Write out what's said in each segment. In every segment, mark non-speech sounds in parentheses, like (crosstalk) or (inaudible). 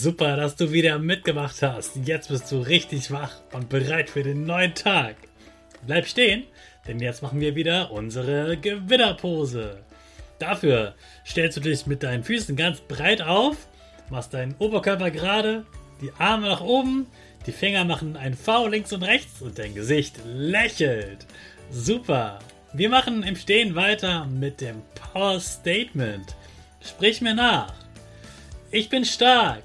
Super, dass du wieder mitgemacht hast. Jetzt bist du richtig wach und bereit für den neuen Tag. Bleib stehen, denn jetzt machen wir wieder unsere Gewinnerpose. Dafür stellst du dich mit deinen Füßen ganz breit auf, machst deinen Oberkörper gerade, die Arme nach oben, die Finger machen ein V links und rechts und dein Gesicht lächelt. Super. Wir machen im Stehen weiter mit dem Power Statement. Sprich mir nach. Ich bin stark.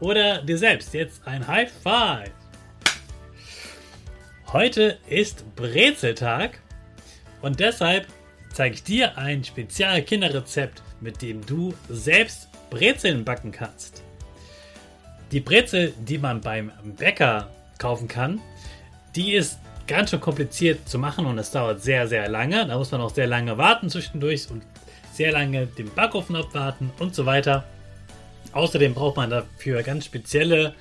oder dir selbst jetzt ein High Five. Heute ist Brezeltag und deshalb zeige ich dir ein spezielles Kinderrezept, mit dem du selbst Brezeln backen kannst. Die Brezel, die man beim Bäcker kaufen kann, die ist ganz schön kompliziert zu machen und es dauert sehr, sehr lange. Da muss man auch sehr lange warten zwischendurch und sehr lange den Backofen abwarten und so weiter. Außerdem braucht man dafür ganz spezielle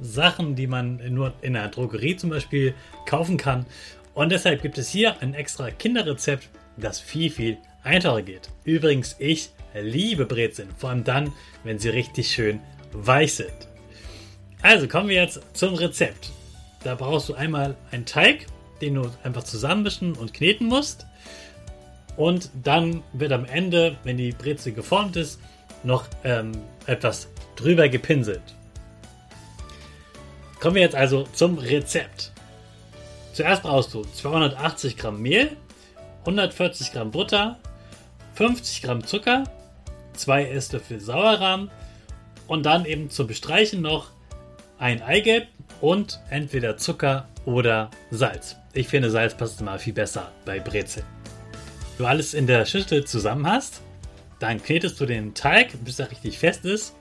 Sachen, die man nur in der Drogerie zum Beispiel kaufen kann. Und deshalb gibt es hier ein extra Kinderrezept, das viel, viel einfacher geht. Übrigens, ich liebe Brezeln, vor allem dann, wenn sie richtig schön weich sind. Also kommen wir jetzt zum Rezept. Da brauchst du einmal einen Teig, den du einfach zusammenmischen und kneten musst. Und dann wird am Ende, wenn die Brezel geformt ist, noch ähm, etwas drüber gepinselt. Kommen wir jetzt also zum Rezept. Zuerst brauchst du 280 Gramm Mehl, 140 Gramm Butter, 50 Gramm Zucker, 2 Esslöffel Sauerrahm und dann eben zum Bestreichen noch ein Eigelb und entweder Zucker oder Salz. Ich finde Salz passt immer viel besser bei Brezel. Wenn du alles in der Schüssel zusammen hast, dann knetest du den Teig, bis er richtig fest ist.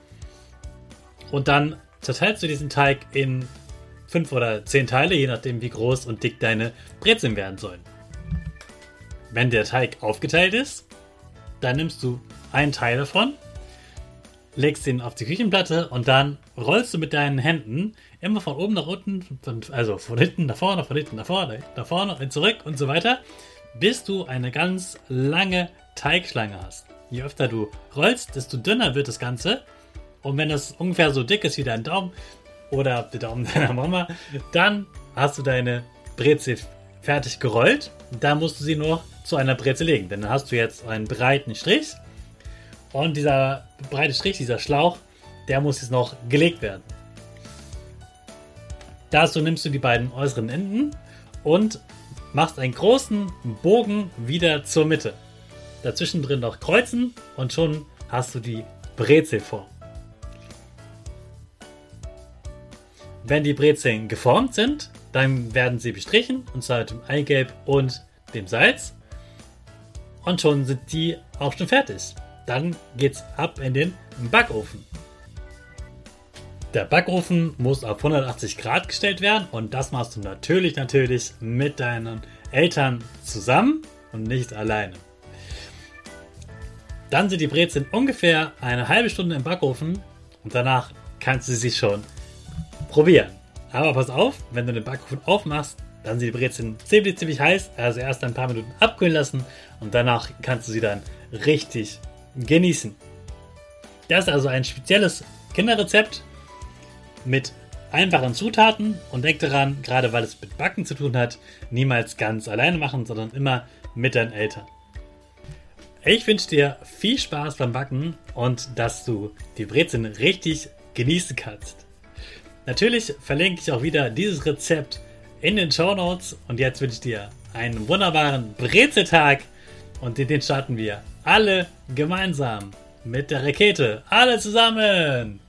Und dann zerteilst du diesen Teig in fünf oder zehn Teile, je nachdem wie groß und dick deine Brezeln werden sollen. Wenn der Teig aufgeteilt ist, dann nimmst du einen Teil davon, legst ihn auf die Küchenplatte und dann rollst du mit deinen Händen immer von oben nach unten, also von hinten nach vorne, von hinten nach vorne, nach vorne zurück und so weiter, bis du eine ganz lange Teigschlange hast. Je öfter du rollst, desto dünner wird das Ganze. Und wenn das ungefähr so dick ist wie dein Daumen oder der Daumen (laughs) deiner Mama, dann hast du deine Brezel fertig gerollt. Da musst du sie nur zu einer Brezel legen. Denn dann hast du jetzt einen breiten Strich. Und dieser breite Strich, dieser Schlauch, der muss jetzt noch gelegt werden. Dazu nimmst du die beiden äußeren Enden und machst einen großen Bogen wieder zur Mitte dazwischen drin noch kreuzen und schon hast du die Brezelform. Wenn die Brezeln geformt sind, dann werden sie bestrichen und zwar mit dem Eigelb und dem Salz. Und schon sind die auch schon fertig. Dann geht's ab in den Backofen. Der Backofen muss auf 180 Grad gestellt werden und das machst du natürlich, natürlich mit deinen Eltern zusammen und nicht alleine. Dann sind die Brezeln ungefähr eine halbe Stunde im Backofen und danach kannst du sie schon probieren. Aber pass auf, wenn du den Backofen aufmachst, dann sind die Brezeln ziemlich, ziemlich heiß. Also erst ein paar Minuten abkühlen lassen und danach kannst du sie dann richtig genießen. Das ist also ein spezielles Kinderrezept mit einfachen Zutaten und denk daran, gerade weil es mit Backen zu tun hat, niemals ganz alleine machen, sondern immer mit deinen Eltern. Ich wünsche dir viel Spaß beim Backen und dass du die Brezeln richtig genießen kannst. Natürlich verlinke ich auch wieder dieses Rezept in den Show Notes und jetzt wünsche ich dir einen wunderbaren Brezeltag und den starten wir alle gemeinsam mit der Rakete. Alle zusammen!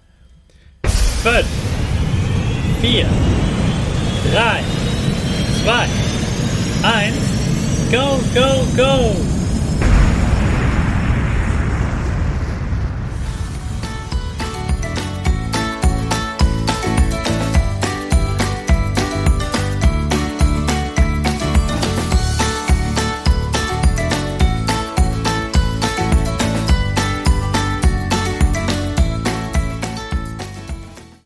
5, 4, 3, 2, 1, go, go, go!